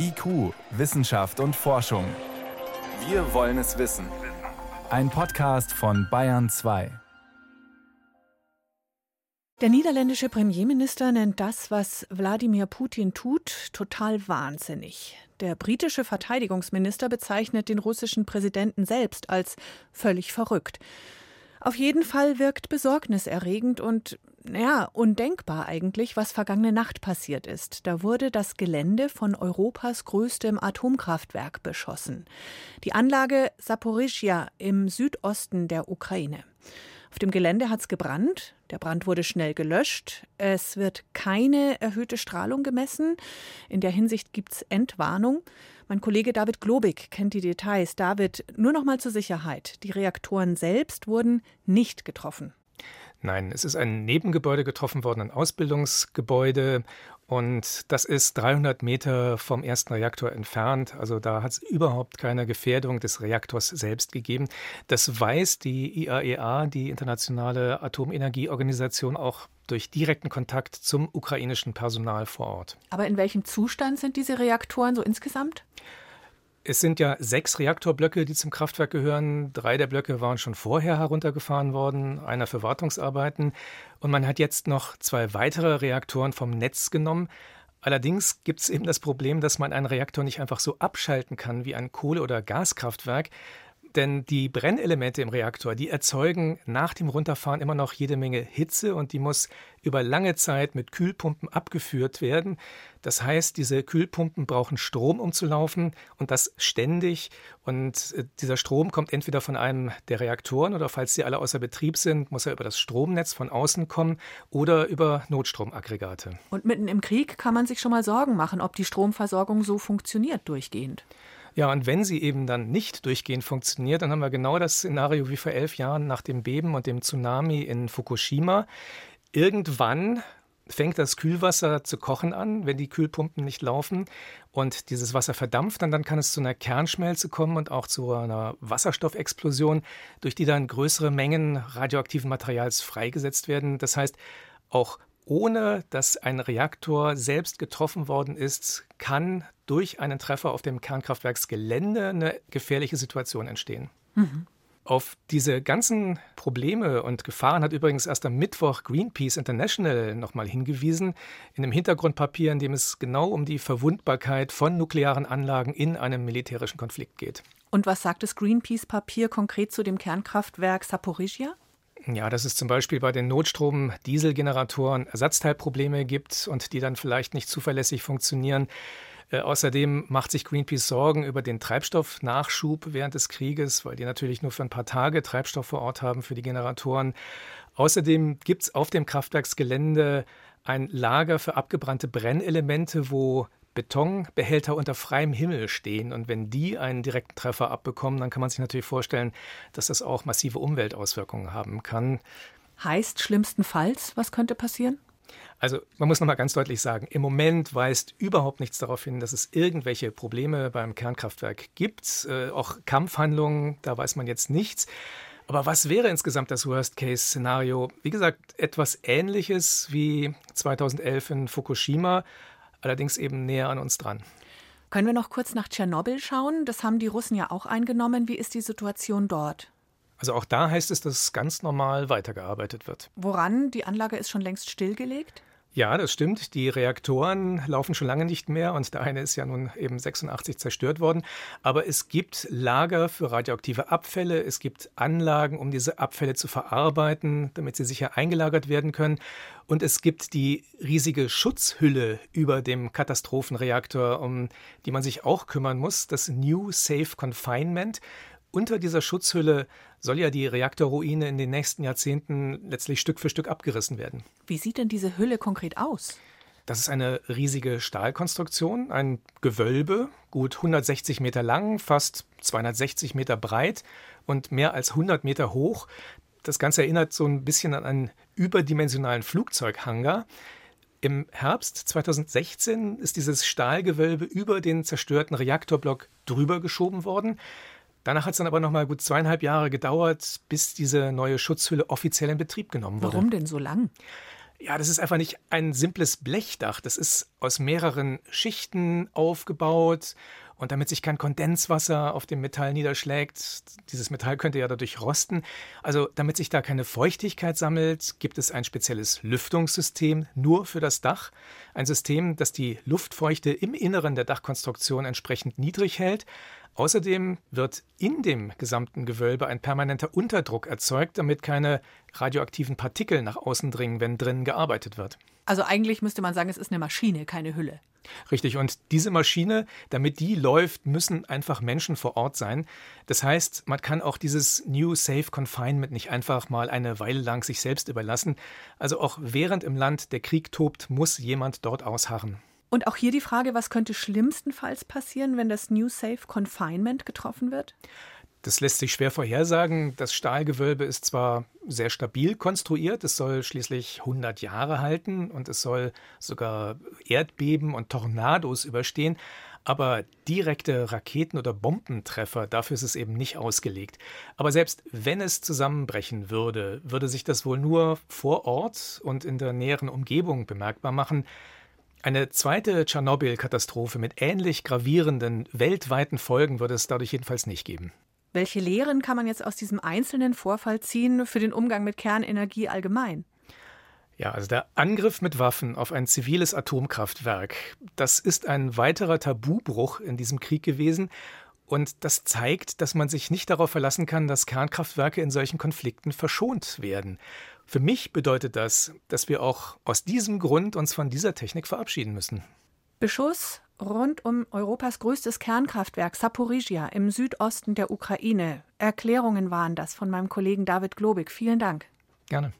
IQ, Wissenschaft und Forschung. Wir wollen es wissen. Ein Podcast von Bayern 2. Der niederländische Premierminister nennt das, was Wladimir Putin tut, total wahnsinnig. Der britische Verteidigungsminister bezeichnet den russischen Präsidenten selbst als völlig verrückt. Auf jeden Fall wirkt besorgniserregend und ja, undenkbar eigentlich, was vergangene Nacht passiert ist. Da wurde das Gelände von Europas größtem Atomkraftwerk beschossen. Die Anlage Saporischia im Südosten der Ukraine. Auf dem Gelände hat es gebrannt. Der Brand wurde schnell gelöscht. Es wird keine erhöhte Strahlung gemessen. In der Hinsicht gibt es Entwarnung. Mein Kollege David Globig kennt die Details. David, nur noch mal zur Sicherheit. Die Reaktoren selbst wurden nicht getroffen. Nein, es ist ein Nebengebäude getroffen worden, ein Ausbildungsgebäude. Und das ist 300 Meter vom ersten Reaktor entfernt. Also da hat es überhaupt keine Gefährdung des Reaktors selbst gegeben. Das weiß die IAEA, e die Internationale Atomenergieorganisation, auch durch direkten Kontakt zum ukrainischen Personal vor Ort. Aber in welchem Zustand sind diese Reaktoren so insgesamt? Es sind ja sechs Reaktorblöcke, die zum Kraftwerk gehören. Drei der Blöcke waren schon vorher heruntergefahren worden, einer für Wartungsarbeiten. Und man hat jetzt noch zwei weitere Reaktoren vom Netz genommen. Allerdings gibt es eben das Problem, dass man einen Reaktor nicht einfach so abschalten kann wie ein Kohle- oder Gaskraftwerk, denn die Brennelemente im Reaktor, die erzeugen nach dem Runterfahren immer noch jede Menge Hitze und die muss über lange Zeit mit Kühlpumpen abgeführt werden. Das heißt, diese Kühlpumpen brauchen Strom, um zu laufen und das ständig. Und äh, dieser Strom kommt entweder von einem der Reaktoren oder falls sie alle außer Betrieb sind, muss er über das Stromnetz von außen kommen oder über Notstromaggregate. Und mitten im Krieg kann man sich schon mal Sorgen machen, ob die Stromversorgung so funktioniert durchgehend. Ja, und wenn sie eben dann nicht durchgehend funktioniert, dann haben wir genau das Szenario wie vor elf Jahren nach dem Beben und dem Tsunami in Fukushima. Irgendwann fängt das Kühlwasser zu kochen an, wenn die Kühlpumpen nicht laufen und dieses Wasser verdampft, dann, dann kann es zu einer Kernschmelze kommen und auch zu einer Wasserstoffexplosion, durch die dann größere Mengen radioaktiven Materials freigesetzt werden. Das heißt, auch ohne dass ein Reaktor selbst getroffen worden ist, kann durch einen Treffer auf dem Kernkraftwerksgelände eine gefährliche Situation entstehen. Mhm. Auf diese ganzen Probleme und Gefahren hat übrigens erst am Mittwoch Greenpeace International nochmal hingewiesen, in einem Hintergrundpapier, in dem es genau um die Verwundbarkeit von nuklearen Anlagen in einem militärischen Konflikt geht. Und was sagt das Greenpeace-Papier konkret zu dem Kernkraftwerk Saporischia? Ja, dass es zum Beispiel bei den Notstrom-Dieselgeneratoren Ersatzteilprobleme gibt und die dann vielleicht nicht zuverlässig funktionieren. Äh, außerdem macht sich Greenpeace Sorgen über den Treibstoffnachschub während des Krieges, weil die natürlich nur für ein paar Tage Treibstoff vor Ort haben für die Generatoren. Außerdem gibt es auf dem Kraftwerksgelände ein Lager für abgebrannte Brennelemente, wo Betonbehälter unter freiem Himmel stehen. Und wenn die einen direkten Treffer abbekommen, dann kann man sich natürlich vorstellen, dass das auch massive Umweltauswirkungen haben kann. Heißt schlimmstenfalls, was könnte passieren? Also man muss nochmal ganz deutlich sagen, im Moment weist überhaupt nichts darauf hin, dass es irgendwelche Probleme beim Kernkraftwerk gibt. Äh, auch Kampfhandlungen, da weiß man jetzt nichts. Aber was wäre insgesamt das Worst-Case-Szenario? Wie gesagt, etwas Ähnliches wie 2011 in Fukushima, allerdings eben näher an uns dran. Können wir noch kurz nach Tschernobyl schauen? Das haben die Russen ja auch eingenommen. Wie ist die Situation dort? Also auch da heißt es, dass ganz normal weitergearbeitet wird. Woran? Die Anlage ist schon längst stillgelegt? Ja, das stimmt. Die Reaktoren laufen schon lange nicht mehr und der eine ist ja nun eben 86 zerstört worden. Aber es gibt Lager für radioaktive Abfälle, es gibt Anlagen, um diese Abfälle zu verarbeiten, damit sie sicher eingelagert werden können. Und es gibt die riesige Schutzhülle über dem Katastrophenreaktor, um die man sich auch kümmern muss, das New Safe Confinement. Unter dieser Schutzhülle soll ja die Reaktorruine in den nächsten Jahrzehnten letztlich Stück für Stück abgerissen werden. Wie sieht denn diese Hülle konkret aus? Das ist eine riesige Stahlkonstruktion, ein Gewölbe, gut 160 Meter lang, fast 260 Meter breit und mehr als 100 Meter hoch. Das Ganze erinnert so ein bisschen an einen überdimensionalen Flugzeughangar. Im Herbst 2016 ist dieses Stahlgewölbe über den zerstörten Reaktorblock drüber geschoben worden. Danach hat es dann aber noch mal gut zweieinhalb Jahre gedauert, bis diese neue Schutzhülle offiziell in Betrieb genommen wurde. Warum denn so lang? Ja, das ist einfach nicht ein simples Blechdach. Das ist aus mehreren Schichten aufgebaut. Und damit sich kein Kondenswasser auf dem Metall niederschlägt, dieses Metall könnte ja dadurch rosten. Also damit sich da keine Feuchtigkeit sammelt, gibt es ein spezielles Lüftungssystem nur für das Dach. Ein System, das die Luftfeuchte im Inneren der Dachkonstruktion entsprechend niedrig hält. Außerdem wird in dem gesamten Gewölbe ein permanenter Unterdruck erzeugt, damit keine radioaktiven Partikel nach außen dringen, wenn drinnen gearbeitet wird. Also eigentlich müsste man sagen, es ist eine Maschine, keine Hülle. Richtig, und diese Maschine, damit die läuft, müssen einfach Menschen vor Ort sein. Das heißt, man kann auch dieses New Safe Confinement nicht einfach mal eine Weile lang sich selbst überlassen. Also auch während im Land der Krieg tobt, muss jemand dort ausharren. Und auch hier die Frage, was könnte schlimmstenfalls passieren, wenn das New Safe Confinement getroffen wird? Das lässt sich schwer vorhersagen. Das Stahlgewölbe ist zwar sehr stabil konstruiert, es soll schließlich 100 Jahre halten und es soll sogar Erdbeben und Tornados überstehen, aber direkte Raketen- oder Bombentreffer, dafür ist es eben nicht ausgelegt. Aber selbst wenn es zusammenbrechen würde, würde sich das wohl nur vor Ort und in der näheren Umgebung bemerkbar machen. Eine zweite Tschernobyl-Katastrophe mit ähnlich gravierenden weltweiten Folgen würde es dadurch jedenfalls nicht geben. Welche Lehren kann man jetzt aus diesem einzelnen Vorfall ziehen für den Umgang mit Kernenergie allgemein? Ja, also der Angriff mit Waffen auf ein ziviles Atomkraftwerk, das ist ein weiterer Tabubruch in diesem Krieg gewesen. Und das zeigt, dass man sich nicht darauf verlassen kann, dass Kernkraftwerke in solchen Konflikten verschont werden. Für mich bedeutet das, dass wir auch aus diesem Grund uns von dieser Technik verabschieden müssen. Beschuss rund um Europas größtes Kernkraftwerk Saporizhia im Südosten der Ukraine. Erklärungen waren das von meinem Kollegen David Globig. Vielen Dank. Gerne.